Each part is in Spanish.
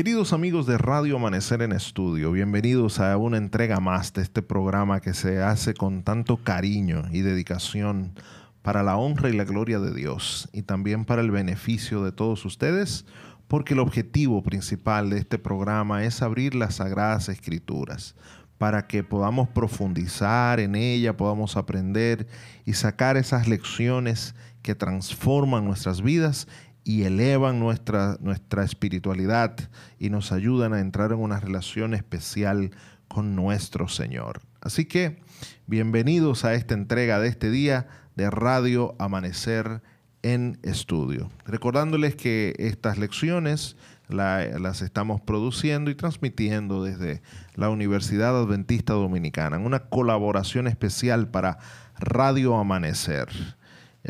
Queridos amigos de Radio Amanecer en Estudio, bienvenidos a una entrega más de este programa que se hace con tanto cariño y dedicación para la honra y la gloria de Dios y también para el beneficio de todos ustedes, porque el objetivo principal de este programa es abrir las sagradas escrituras para que podamos profundizar en ella, podamos aprender y sacar esas lecciones que transforman nuestras vidas y elevan nuestra, nuestra espiritualidad y nos ayudan a entrar en una relación especial con nuestro Señor. Así que bienvenidos a esta entrega de este día de Radio Amanecer en Estudio. Recordándoles que estas lecciones las estamos produciendo y transmitiendo desde la Universidad Adventista Dominicana, en una colaboración especial para Radio Amanecer.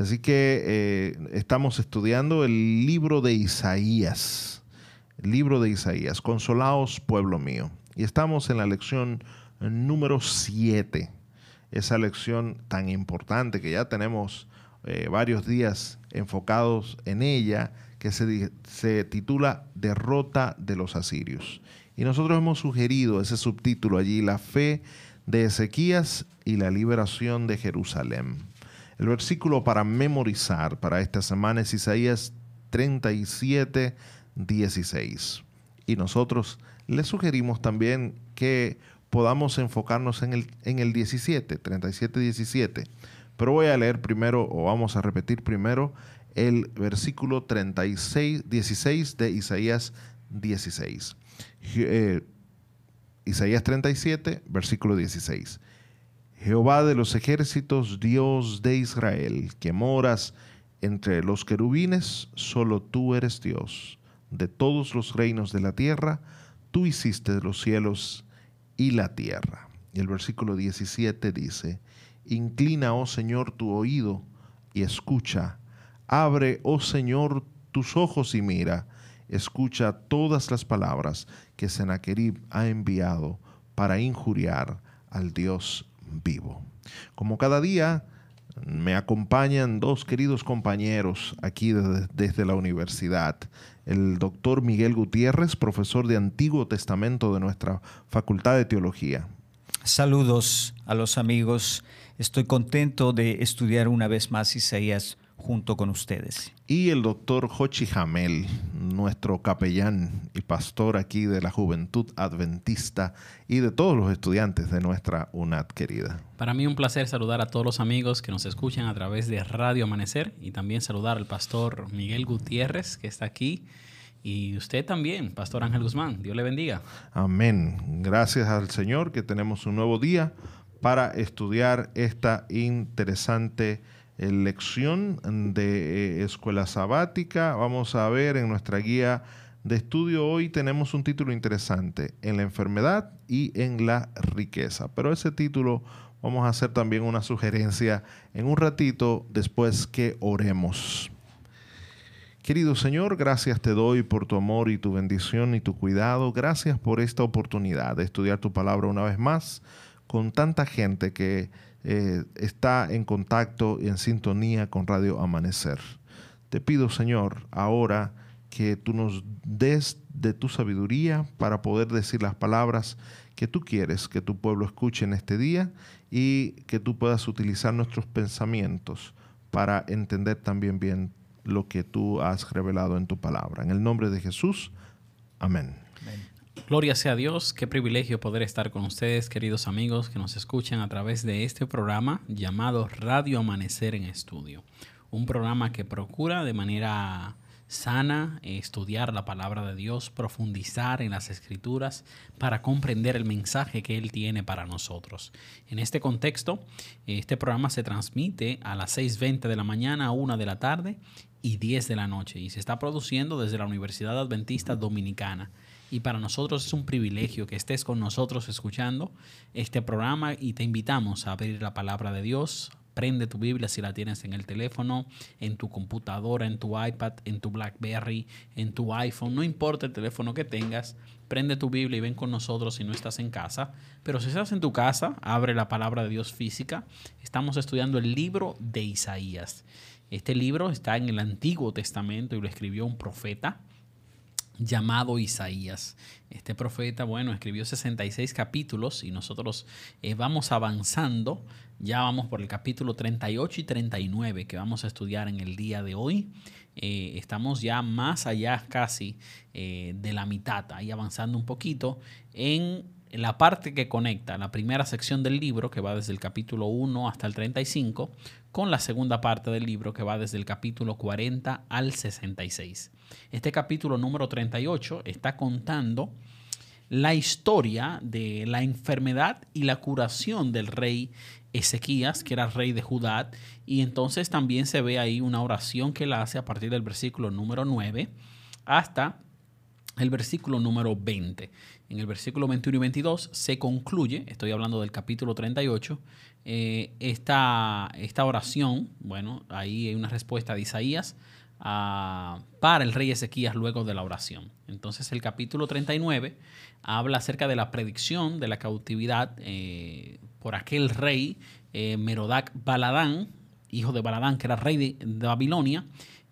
Así que eh, estamos estudiando el libro de Isaías, el libro de Isaías, Consolaos, pueblo mío. Y estamos en la lección número 7, esa lección tan importante que ya tenemos eh, varios días enfocados en ella, que se, se titula Derrota de los asirios. Y nosotros hemos sugerido ese subtítulo allí, la fe de Ezequías y la liberación de Jerusalén. El versículo para memorizar para esta semana es Isaías 37, 16. Y nosotros le sugerimos también que podamos enfocarnos en el, en el 17, 37, 17. Pero voy a leer primero, o vamos a repetir primero, el versículo 36, 16 de Isaías 16. Eh, Isaías 37, versículo 16. Jehová de los ejércitos, Dios de Israel, que moras entre los querubines, solo tú eres Dios. De todos los reinos de la tierra, tú hiciste los cielos y la tierra. Y el versículo 17 dice, Inclina, oh Señor, tu oído y escucha. Abre, oh Señor, tus ojos y mira. Escucha todas las palabras que Sennacherib ha enviado para injuriar al Dios vivo. Como cada día, me acompañan dos queridos compañeros aquí desde, la universidad. El doctor Miguel Gutiérrez, profesor de Antiguo Testamento de nuestra Facultad de Teología. Saludos a los amigos. Estoy contento de estudiar una vez más Isaías junto con ustedes. Y el doctor Jochi Jamel, nuestro capellán y pastor aquí de la Juventud Adventista y de todos los estudiantes de nuestra UNAD querida. Para mí un placer saludar a todos los amigos que nos escuchan a través de Radio Amanecer y también saludar al pastor Miguel Gutiérrez que está aquí. Y usted también, Pastor Ángel Guzmán. Dios le bendiga. Amén. Gracias al Señor que tenemos un nuevo día para estudiar esta interesante lección de eh, escuela sabática. Vamos a ver en nuestra guía de estudio hoy tenemos un título interesante, en la enfermedad y en la riqueza. Pero ese título vamos a hacer también una sugerencia en un ratito después que oremos. Querido Señor, gracias te doy por tu amor y tu bendición y tu cuidado. Gracias por esta oportunidad de estudiar tu palabra una vez más con tanta gente que eh, está en contacto y en sintonía con Radio Amanecer. Te pido, Señor, ahora que tú nos des de tu sabiduría para poder decir las palabras que tú quieres que tu pueblo escuche en este día y que tú puedas utilizar nuestros pensamientos para entender también bien lo que tú has revelado en tu palabra. En el nombre de Jesús, amén. Gloria sea Dios, qué privilegio poder estar con ustedes, queridos amigos que nos escuchan a través de este programa llamado Radio Amanecer en Estudio. Un programa que procura de manera sana estudiar la palabra de Dios, profundizar en las escrituras para comprender el mensaje que Él tiene para nosotros. En este contexto, este programa se transmite a las 6.20 de la mañana a 1 de la tarde y 10 de la noche y se está produciendo desde la Universidad Adventista Dominicana y para nosotros es un privilegio que estés con nosotros escuchando este programa y te invitamos a abrir la palabra de Dios. Prende tu Biblia si la tienes en el teléfono, en tu computadora, en tu iPad, en tu BlackBerry, en tu iPhone, no importa el teléfono que tengas, prende tu Biblia y ven con nosotros si no estás en casa. Pero si estás en tu casa, abre la palabra de Dios física. Estamos estudiando el libro de Isaías. Este libro está en el Antiguo Testamento y lo escribió un profeta llamado Isaías. Este profeta, bueno, escribió 66 capítulos y nosotros eh, vamos avanzando. Ya vamos por el capítulo 38 y 39 que vamos a estudiar en el día de hoy. Eh, estamos ya más allá casi eh, de la mitad, ahí avanzando un poquito en la parte que conecta la primera sección del libro, que va desde el capítulo 1 hasta el 35, con la segunda parte del libro, que va desde el capítulo 40 al 66. Este capítulo número 38 está contando la historia de la enfermedad y la curación del rey Ezequías, que era rey de Judá, y entonces también se ve ahí una oración que él hace a partir del versículo número 9 hasta el versículo número 20. En el versículo 21 y 22 se concluye, estoy hablando del capítulo 38, eh, esta, esta, oración, bueno, ahí hay una respuesta de Isaías ah, para el rey Ezequías luego de la oración. Entonces el capítulo 39 habla acerca de la predicción de la cautividad eh, por aquel rey eh, Merodac Baladán, hijo de Baladán, que era rey de Babilonia,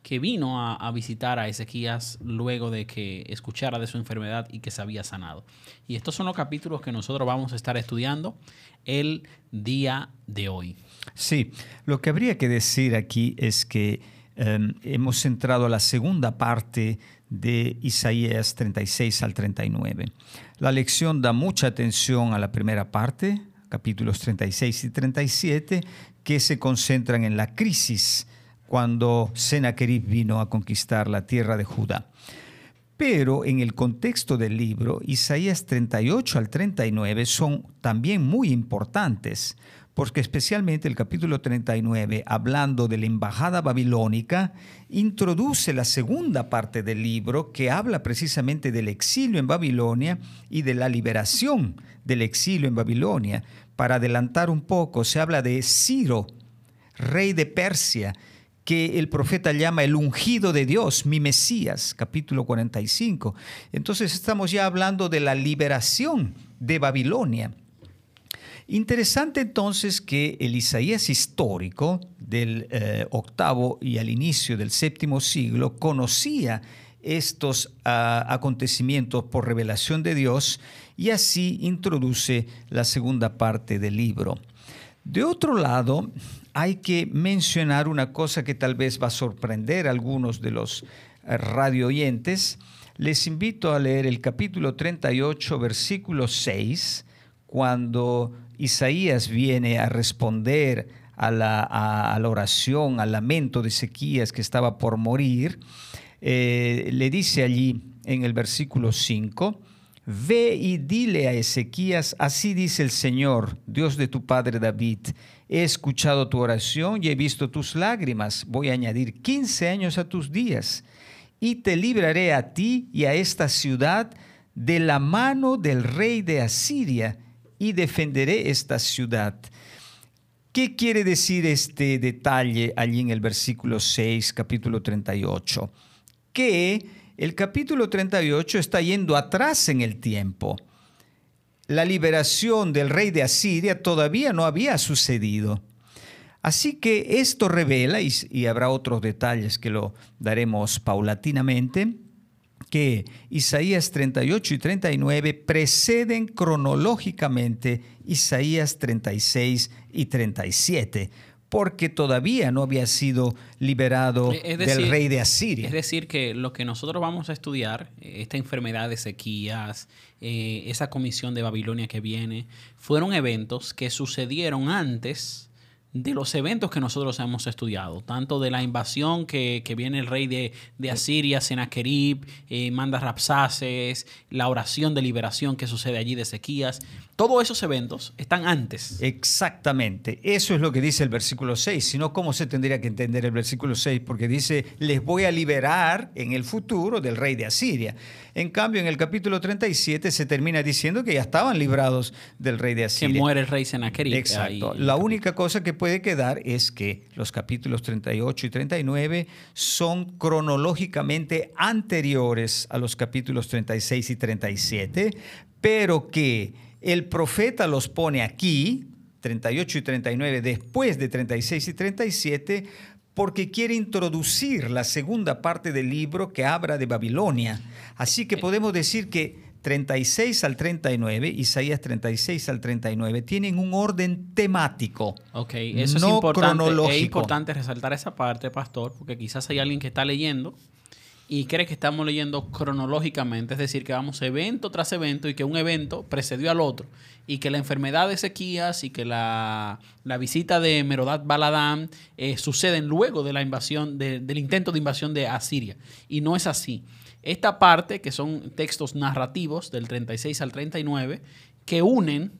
que vino a, visitar a Ezequías luego de que escuchara de su enfermedad y que se había sanado. Y estos son los capítulos que nosotros vamos a estar estudiando el día de hoy. Sí, lo que habría que decir aquí es que em, hemos entrado a la segunda parte de Isaías 36 al 39. La lección da mucha atención a la primera parte, capítulos 36 y 37, que se concentran en la crisis cuando Sennacherib vino a conquistar la tierra de Judá. Pero en el contexto del libro, Isaías 38 al 39 son también muy importantes, porque especialmente el capítulo 39, hablando de la embajada babilónica, introduce la segunda parte del libro que habla precisamente del exilio en Babilonia y de la liberación del exilio en Babilonia. Para adelantar un poco, se habla de Ciro, rey de Persia, que el profeta llama el ungido de Dios, mi Mesías, capítulo 45. Entonces estamos ya hablando de la liberación de Babilonia. Interesante entonces que el Isaías histórico del eh, octavo y al inicio del séptimo siglo conocía estos ah, acontecimientos por revelación de Dios y así introduce la segunda parte del libro. De otro lado, hay que mencionar una cosa que tal vez va a sorprender a algunos de los eh, radio oyentes. Les invito a leer el capítulo 38, versículo 6, cuando Isaías viene a responder a la, oración, al lamento de Ezequías que estaba por morir. Eh, le dice allí en el versículo 5, Ve y dile a Ezequías, así dice el Señor, Dios de tu padre David, He escuchado tu oración y he visto tus lágrimas. Voy a añadir 15 años a tus días y te libraré a ti y a esta ciudad de la mano del rey de Asiria y defenderé esta ciudad. ¿Qué quiere decir este detalle allí en el versículo 6, capítulo 38? Que el capítulo 38 está yendo atrás en el tiempo la liberación del rey de Asiria todavía no había sucedido. Así que esto revela, y, habrá otros detalles que lo daremos paulatinamente, que Isaías 38 y 39 preceden cronológicamente Isaías 36 y 37 porque todavía no había sido liberado del rey de Asiria. Es decir, que lo que nosotros vamos a estudiar, esta enfermedad de sequías, eh, esa comisión de Babilonia que viene, fueron eventos que sucedieron antes de los eventos que nosotros hemos estudiado, tanto de la invasión que, viene el rey de, Asiria, Sennacherib, eh, manda Rapsaces, la oración de liberación que sucede allí de Ezequías, todos esos eventos están antes. Exactamente, eso es lo que dice el versículo 6, si no, ¿cómo se tendría que entender el versículo 6? Porque dice, les voy a liberar en el futuro del rey de Asiria. En cambio, en el capítulo 37 se termina diciendo que ya estaban librados del rey de Asiria. Que muere el rey Sennacherib. Exacto. La única cosa que puede quedar es que los capítulos 38 y 39 son cronológicamente anteriores a los capítulos 36 y 37, pero que el profeta los pone aquí, 38 y 39, después de 36 y 37, porque quiere introducir la segunda parte del libro que habla de Babilonia. Así que podemos decir que 36 al 39, Isaías 36 al 39, tienen un orden temático. Ok, eso es, importante, es importante resaltar esa parte, pastor, porque quizás hay alguien que está leyendo y cree que estamos leyendo cronológicamente, es decir, que vamos evento tras evento y que un evento precedió al otro y que la enfermedad de Ezequías y que la, visita de Merodat Baladán eh, suceden luego de la invasión, del intento de invasión de Asiria. Y no es así. Esta parte, que son textos narrativos del 36 al 39, que unen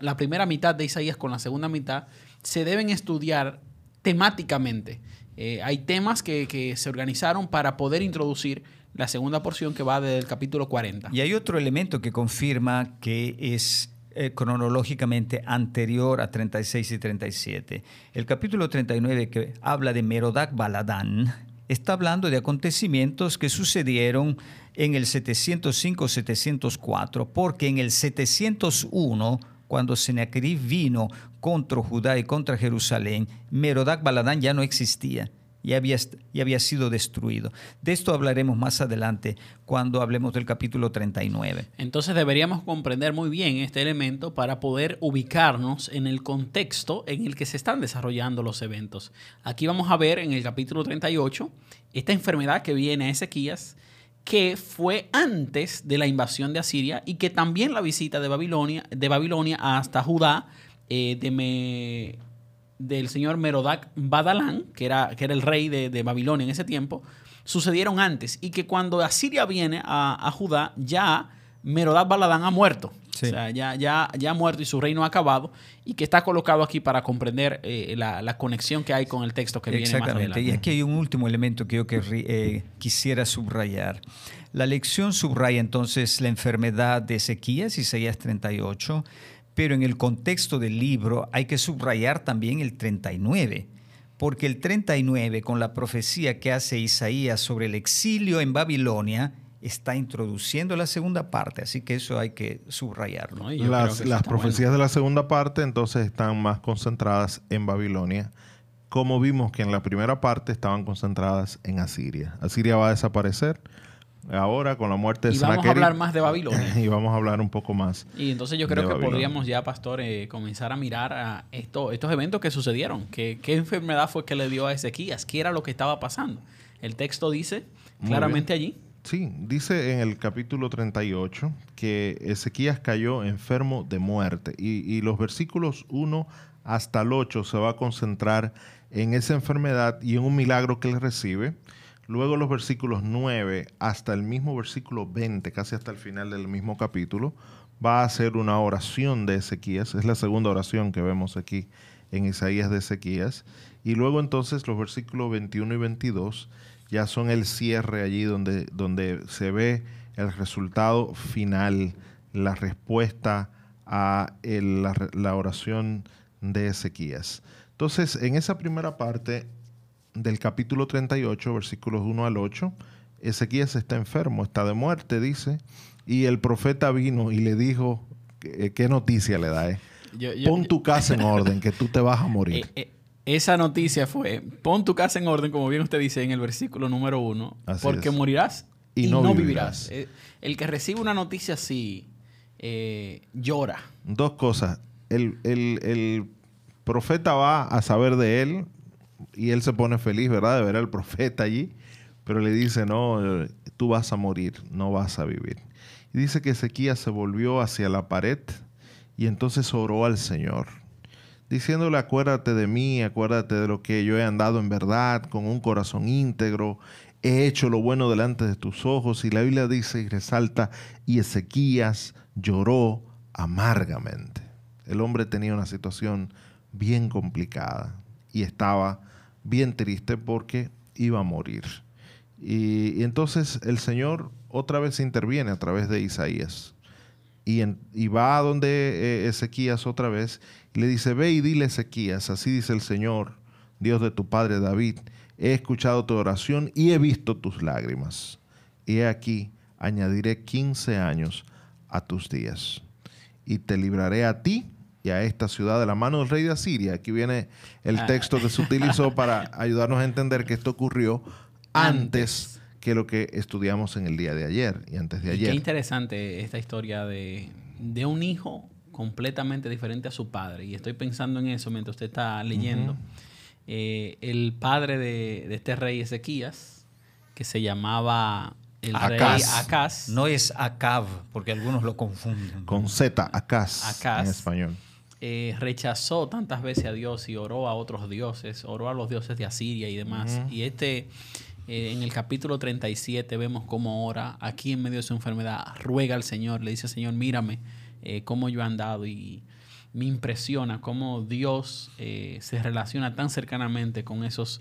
la primera mitad de Isaías con la segunda mitad, se deben estudiar temáticamente. Eh, hay temas que, se organizaron para poder introducir la segunda porción que va del capítulo 40. Y hay otro elemento que confirma que es eh, cronológicamente anterior a 36 y 37. El capítulo 39 que habla de Merodac Baladán está hablando de acontecimientos que sucedieron en el 705-704, porque en el 701 cuando Sennacherib vino contra Judá y contra Jerusalén, Merodac Baladán ya no existía y había, había sido destruido. De esto hablaremos más adelante cuando hablemos del capítulo 39. Entonces deberíamos comprender muy bien este elemento para poder ubicarnos en el contexto en el que se están desarrollando los eventos. Aquí vamos a ver en el capítulo 38 esta enfermedad que viene a Ezequías que fue antes de la invasión de Asiria y que también la visita de Babilonia, de Babilonia hasta Judá eh, de del señor Merodac Badalán, que era, que era el rey de, Babilonia en ese tiempo, sucedieron antes y que cuando Asiria viene a, Judá ya Merodac Baladán ha muerto. O sea, ya, ya, ya ha muerto y su reino ha acabado y que está colocado aquí para comprender eh, la, conexión que hay con el texto que viene más adelante. Y aquí hay un último elemento que yo eh, quisiera subrayar. La lección subraya entonces la enfermedad de Ezequías, Isaías 38, pero en el contexto del libro hay que subrayar también el 39 porque el 39, con la profecía que hace Isaías sobre el exilio en Babilonia, está introduciendo la segunda parte, así que eso hay que subrayarlo. Las, profecías de la segunda parte entonces están más concentradas en Babilonia, como vimos que en la primera parte estaban concentradas en Asiria. Asiria va a desaparecer ahora con la muerte de Y vamos a hablar más de Babilonia. y vamos a hablar un poco más. Y entonces yo creo que podríamos ya, pastor, eh, comenzar a mirar a esto, estos eventos que sucedieron. ¿Qué, ¿Qué enfermedad fue que le dio a Ezequías? ¿Qué era lo que estaba pasando? El texto dice claramente allí Sí, dice en el capítulo 38 que Ezequías cayó enfermo de muerte y, los versículos 1 hasta el 8 se va a concentrar en esa enfermedad y en un milagro que él recibe. Luego los versículos 9 hasta el mismo versículo 20, casi hasta el final del mismo capítulo, va a hacer una oración de Ezequías. Es la segunda oración que vemos aquí en Isaías de Ezequías. Y luego entonces los versículos 21 y 22 ya son el cierre allí donde, donde se ve el resultado final, la respuesta a la, oración de Ezequías. Entonces, en esa primera parte del capítulo 38, versículos 1 al 8, Ezequías está enfermo, está de muerte, dice, y el profeta vino y le dijo, ¿qué, noticia le da? Eh? Pon tu casa en orden, que tú te vas a morir. Eh, eh, esa noticia fue, pon tu casa en orden, como bien usted dice en el versículo número uno, porque morirás y, no, vivirás. Eh, el que recibe una noticia así eh, llora. Dos cosas. El, profeta va a saber de él y él se pone feliz, ¿verdad? De ver al profeta allí, pero le dice, no, tú vas a morir, no vas a vivir. Y dice que Ezequías se volvió hacia la pared y entonces oró al Señor diciéndole acuérdate de mí, acuérdate de lo que yo he andado en verdad, con un corazón íntegro, he hecho lo bueno delante de tus ojos. Y la Biblia dice y resalta, y Ezequías lloró amargamente. El hombre tenía una situación bien complicada y estaba bien triste porque iba a morir. Y, entonces el Señor otra vez interviene a través de Isaías. Y, y va a donde eh, Ezequías otra vez le dice, ve y dile Ezequías, así dice el Señor, Dios de tu padre David, he escuchado tu oración y he visto tus lágrimas. Y he aquí, añadiré 15 años a tus días y te libraré a ti y a esta ciudad de la mano del rey de Asiria. Aquí viene el texto que se utilizó para ayudarnos a entender que esto ocurrió antes, que lo que estudiamos en el día de ayer y antes de ayer. qué interesante esta historia de, un hijo completamente diferente a su padre. Y estoy pensando en eso mientras usted está leyendo. Eh, el padre de, de, este rey Ezequías, que se llamaba el rey Acaz. No es Acab, porque algunos lo confunden. Con Z, Acaz, en español. Eh, rechazó tantas veces a Dios y oró a otros dioses, oró a los dioses de Asiria y demás. Y este, eh, en el capítulo 37 vemos cómo ora, aquí en medio de su enfermedad, ruega al Señor, le dice, Señor, mírame eh, cómo yo he andado y me impresiona cómo Dios se relaciona tan cercanamente con esos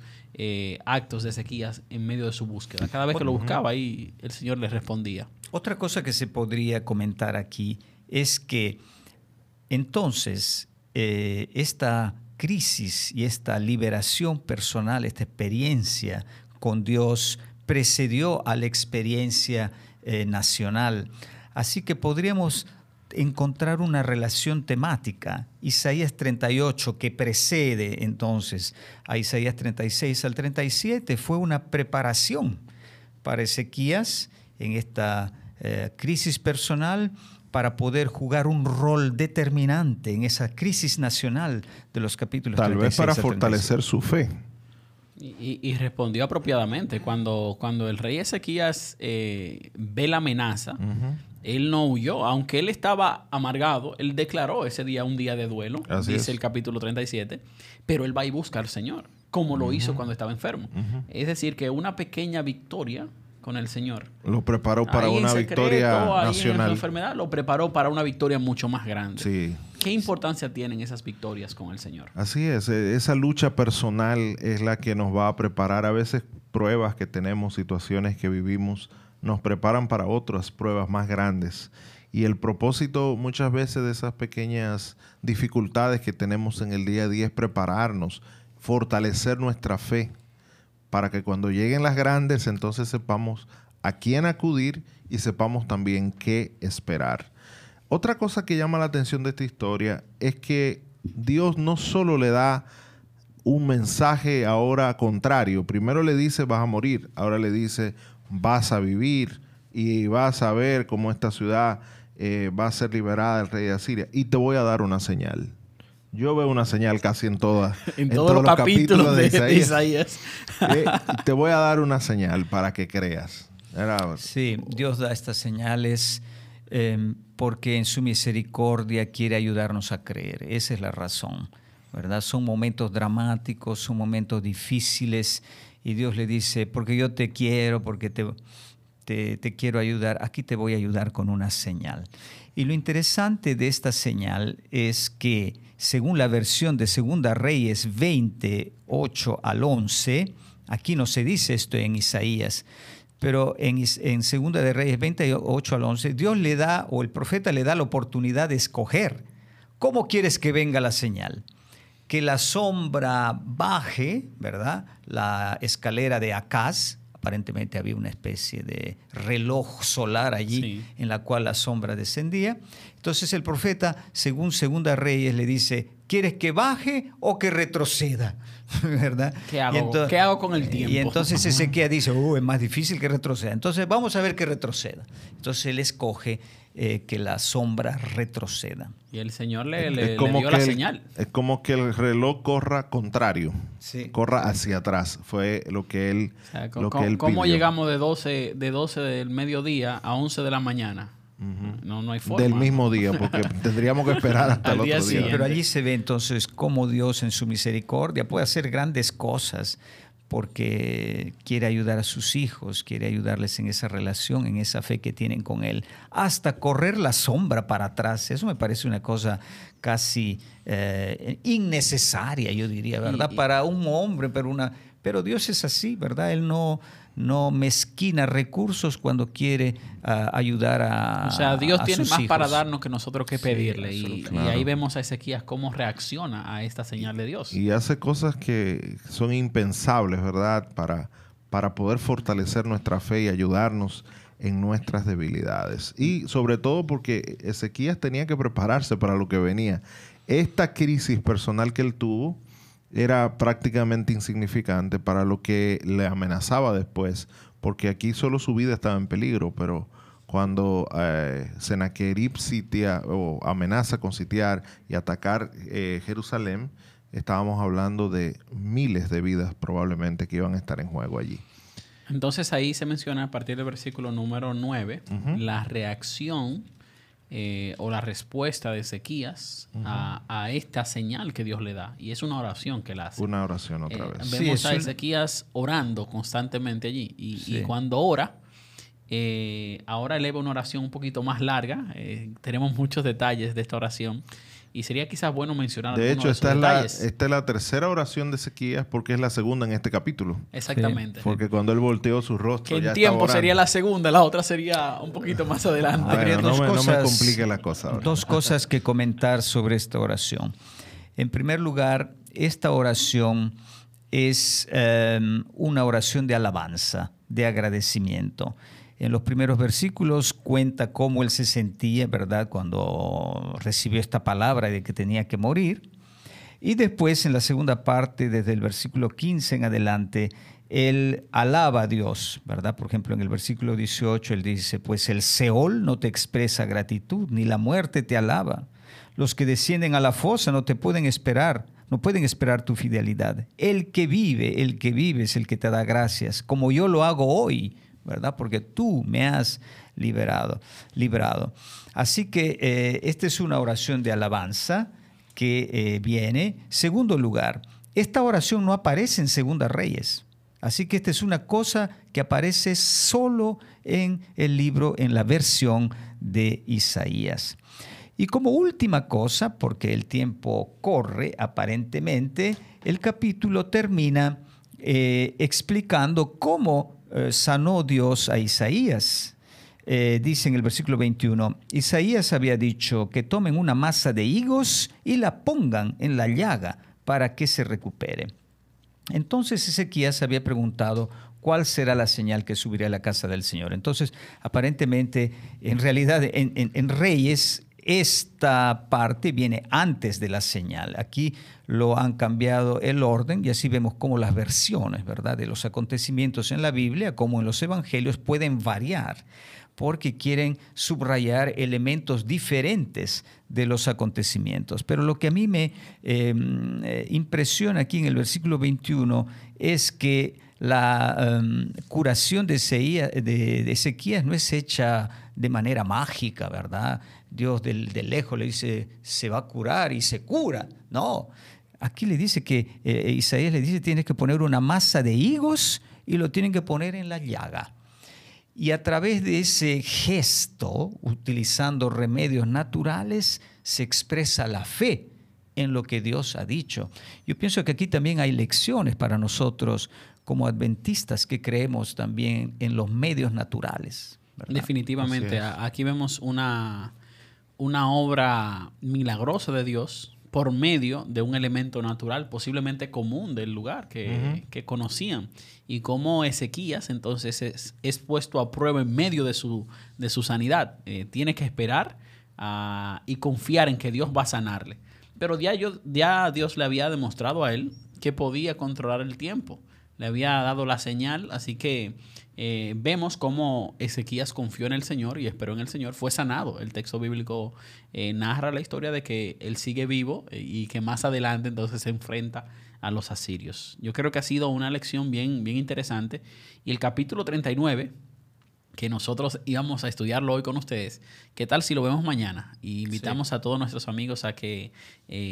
actos de sequías en medio de su búsqueda. Cada vez que lo buscaba ahí, el Señor le respondía. Otra cosa que se podría comentar aquí es que entonces, eh, esta crisis y esta liberación personal, esta experiencia con Dios precedió a la experiencia eh, nacional. Así que podríamos encontrar una relación temática. Isaías 38, que precede entonces a Isaías 36 al 37, fue una preparación para Ezequías en esta eh, crisis personal para poder jugar un rol determinante en esa crisis nacional de los capítulos. Tal vez para fortalecer su fe. Y, respondió apropiadamente. Cuando, cuando el rey Ezequías eh, ve la amenaza, él no huyó. Aunque él estaba amargado, él declaró ese día un día de duelo, dice el capítulo 37, pero él va y busca al Señor, como lo hizo cuando estaba enfermo. Es decir, que una pequeña victoria con el Señor. Lo preparó para una victoria nacional. En enfermedad lo preparó para una victoria mucho más grande. Sí. ¿Qué importancia tienen esas victorias con el Señor? Así es, e, esa lucha personal es la que nos va a preparar. A veces pruebas que tenemos, situaciones que vivimos, nos preparan para otras pruebas más grandes. Y el propósito muchas veces de esas pequeñas dificultades que tenemos en el día a día es prepararnos, fortalecer nuestra fe para que cuando lleguen las grandes entonces sepamos a quién acudir y sepamos también qué esperar. Otra cosa que llama la atención de esta historia es que Dios no solo le da un mensaje ahora contrario, primero le dice vas a morir, ahora le dice vas a vivir y vas a ver cómo esta ciudad eh, va a ser liberada del rey de Asiria y te voy a dar una señal. Yo veo una señal casi en, todas, en, todos, los, capítulos, de, Isaías. Eh, te voy a dar una señal para que creas. sí, Dios da estas señales em, porque en su misericordia quiere ayudarnos a creer. Esa es la razón. ¿verdad? Son momentos dramáticos, son momentos difíciles y Dios le dice, porque yo te quiero, porque te, te, quiero ayudar, aquí te voy a ayudar con una señal. Y lo interesante de esta señal es que según la versión de Segunda Reyes 28 al 11, aquí no se dice esto en Isaías, pero en, en Segunda de Reyes 28 al 11, Dios le da, o el profeta le da la oportunidad de escoger. ¿Cómo quieres que venga la señal? Que la sombra baje, ¿verdad? La escalera de Acaz, aparentemente había una especie de reloj solar allí en la cual la sombra descendía. Entonces el profeta, según Segunda Reyes, le dice, ¿quieres que baje o que retroceda? ¿Verdad? ¿Qué hago, ¿Qué hago con el tiempo? Y entonces Ezequiel dice, uh, es más difícil que retroceda. Entonces vamos a ver que retroceda. Entonces él escoge eh, que la sombra retroceda. Y el Señor le, dio la señal. Es como que el reloj corra contrario, corra hacia atrás. Fue lo que él, lo que él ¿Cómo llegamos de 12, de 12 del mediodía a 11 de la mañana? No, no hay forma. Del mismo día, porque tendríamos que esperar hasta el otro día. Pero allí se ve entonces cómo Dios en su misericordia puede hacer grandes cosas porque quiere ayudar a sus hijos, quiere ayudarles en esa relación, en esa fe que tienen con Él, hasta correr la sombra para atrás. Eso me parece una cosa casi eh, innecesaria, yo diría, ¿verdad? para un hombre, pero una... Pero Dios es así, ¿verdad? Él no, no mezquina recursos cuando quiere ah, ayudar a. O sea, Dios tiene más para darnos que nosotros que pedirle. y, ahí vemos a Ezequías cómo reacciona a esta señal de Dios. Y hace cosas que son impensables, ¿verdad? Para, para poder fortalecer nuestra fe y ayudarnos en nuestras debilidades. Y sobre todo porque Ezequías tenía que prepararse para lo que venía. esta crisis personal que él tuvo era prácticamente insignificante para lo que le amenazaba después, porque aquí solo su vida estaba en peligro, pero cuando eh, Sennacherib sitia o amenaza con sitiar y atacar eh, Jerusalén, estábamos hablando de miles de vidas probablemente que iban a estar en juego allí. Entonces ahí se menciona a partir del versículo número 9 la reacción eh, o la respuesta de Ezequías a, esta señal que Dios le da. Y es una oración que él hace. Una oración otra eh, vez. Vemos a Ezequías orando constantemente allí. Y, cuando ora, eh, ahora eleva una oración un poquito más larga. tenemos muchos detalles de esta oración. Y sería quizás bueno mencionar De hecho, esta, es la, esta es la tercera oración de Ezequías porque es la segunda en este capítulo. Exactamente. Porque cuando él volteó su rostro. Que en tiempo sería la segunda, la otra sería un poquito más adelante. no, me, complique la cosa. Dos cosas que comentar sobre esta oración. En primer lugar, esta oración es em, una oración de alabanza, de agradecimiento. En los primeros versículos cuenta cómo él se sentía, ¿verdad?, cuando recibió esta palabra de que tenía que morir. Y después, en la segunda parte, desde el versículo 15 en adelante, él alaba a Dios, ¿verdad? Por ejemplo, en el versículo 18 él dice, pues el Seol no te expresa gratitud, ni la muerte te alaba. Los que descienden a la fosa no te pueden esperar, no pueden esperar tu fidelidad. El que vive, el que vive es el que te da gracias, como yo lo hago hoy, ¿verdad? Porque tú me has liberado, librado. Así que eh, esta es una oración de alabanza que eh, viene. Segundo lugar, esta oración no aparece en Segunda Reyes. Así que esta es una cosa que aparece solo en el libro, en la versión de Isaías. Y como última cosa, porque el tiempo corre aparentemente, el capítulo termina eh, explicando cómo eh, sanó Dios a Isaías. Eh, dice en el versículo 21, Isaías había dicho que tomen una masa de higos y la pongan en la llaga para que se recupere. Entonces Ezequías había preguntado cuál será la señal que subirá a la casa del Señor. Entonces, aparentemente, en realidad, en Reyes, esta parte viene antes de la señal. Aquí lo han cambiado el orden y así vemos cómo las versiones ¿verdad? de los acontecimientos en la Biblia, como en los evangelios, pueden variar porque quieren subrayar elementos diferentes de los acontecimientos. Pero lo que a mí me em, eh, impresiona aquí en el versículo 21 es que la em, curación de Ezequías no es hecha de manera mágica, ¿verdad? Dios de, lejos le dice, se va a curar y se cura. No, aquí le dice que eh, Isaías le dice, tienes que poner una masa de higos y lo tienen que poner en la llaga. Y a través de ese gesto, utilizando remedios naturales, se expresa la fe en lo que Dios ha dicho. Yo pienso que aquí también hay lecciones para nosotros como adventistas que creemos también en los medios naturales. Definitivamente, aquí vemos una, una obra milagrosa de Dios por medio de un elemento natural posiblemente común del lugar que, conocían. Y como Ezequías entonces es, puesto a prueba en medio de su, de su sanidad. Eh, tiene que esperar ah, y confiar en que Dios va a sanarle. Pero ya, yo, ya Dios le había demostrado a él que podía controlar el tiempo. Le había dado la señal, así que eh, vemos cómo Ezequías confió en el Señor y esperó en el Señor, fue sanado. El texto bíblico eh, narra la historia de que él sigue vivo eh, y que más adelante entonces se enfrenta a los asirios. Yo creo que ha sido una lección bien, bien interesante. Y el capítulo 39, que nosotros íbamos a estudiarlo hoy con ustedes. ¿Qué tal si lo vemos mañana? Y invitamos a todos nuestros amigos a que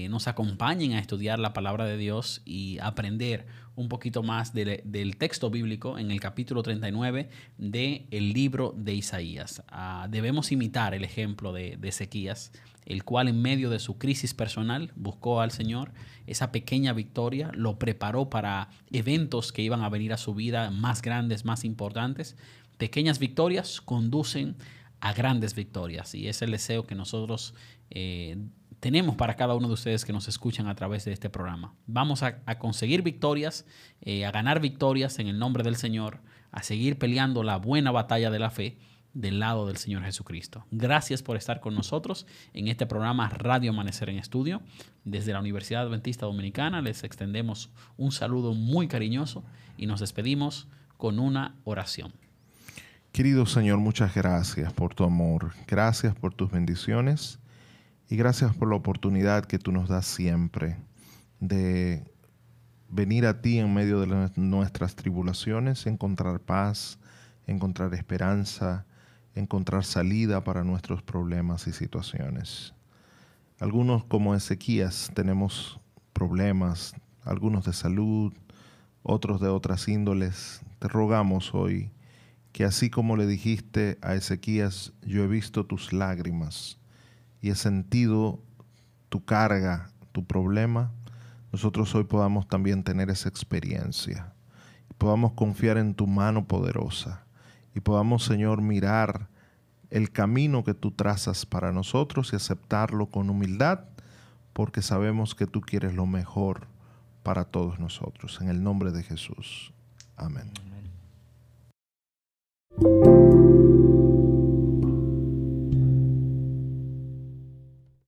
nos acompañen a estudiar la palabra de Dios y aprender un poquito más del texto bíblico en el capítulo 39 del libro de Isaías. Ah, debemos imitar el ejemplo de, de Ezequías, el cual en medio de su crisis personal buscó al Señor. Esa pequeña victoria lo preparó para eventos que iban a venir a su vida más grandes, más importantes. Pequeñas victorias conducen a grandes victorias y es el deseo que nosotros eh, tenemos para cada uno de ustedes que nos escuchan a través de este programa. Vamos a, conseguir victorias, eh, a ganar victorias en el nombre del Señor, a seguir peleando la buena batalla de la fe del lado del Señor Jesucristo. Gracias por estar con nosotros en este programa Radio Amanecer en Estudio. Desde la Universidad Adventista Dominicana les extendemos un saludo muy cariñoso y nos despedimos con una oración. Querido Señor, muchas gracias por tu amor, gracias por tus bendiciones y gracias por la oportunidad que tú nos das siempre de venir a ti en medio de nuestras tribulaciones, encontrar paz, encontrar esperanza, encontrar salida para nuestros problemas y situaciones. Algunos como Ezequías tenemos problemas, algunos de salud, otros de otras índoles. Te rogamos hoy que así como le dijiste a Ezequías, yo he visto tus lágrimas y he sentido tu carga, tu problema, nosotros hoy podamos también tener esa experiencia. Podamos confiar en tu mano poderosa y podamos, Señor, mirar el camino que tú trazas para nosotros y aceptarlo con humildad, porque sabemos que tú quieres lo mejor para todos nosotros. En el nombre de Jesús. Amén.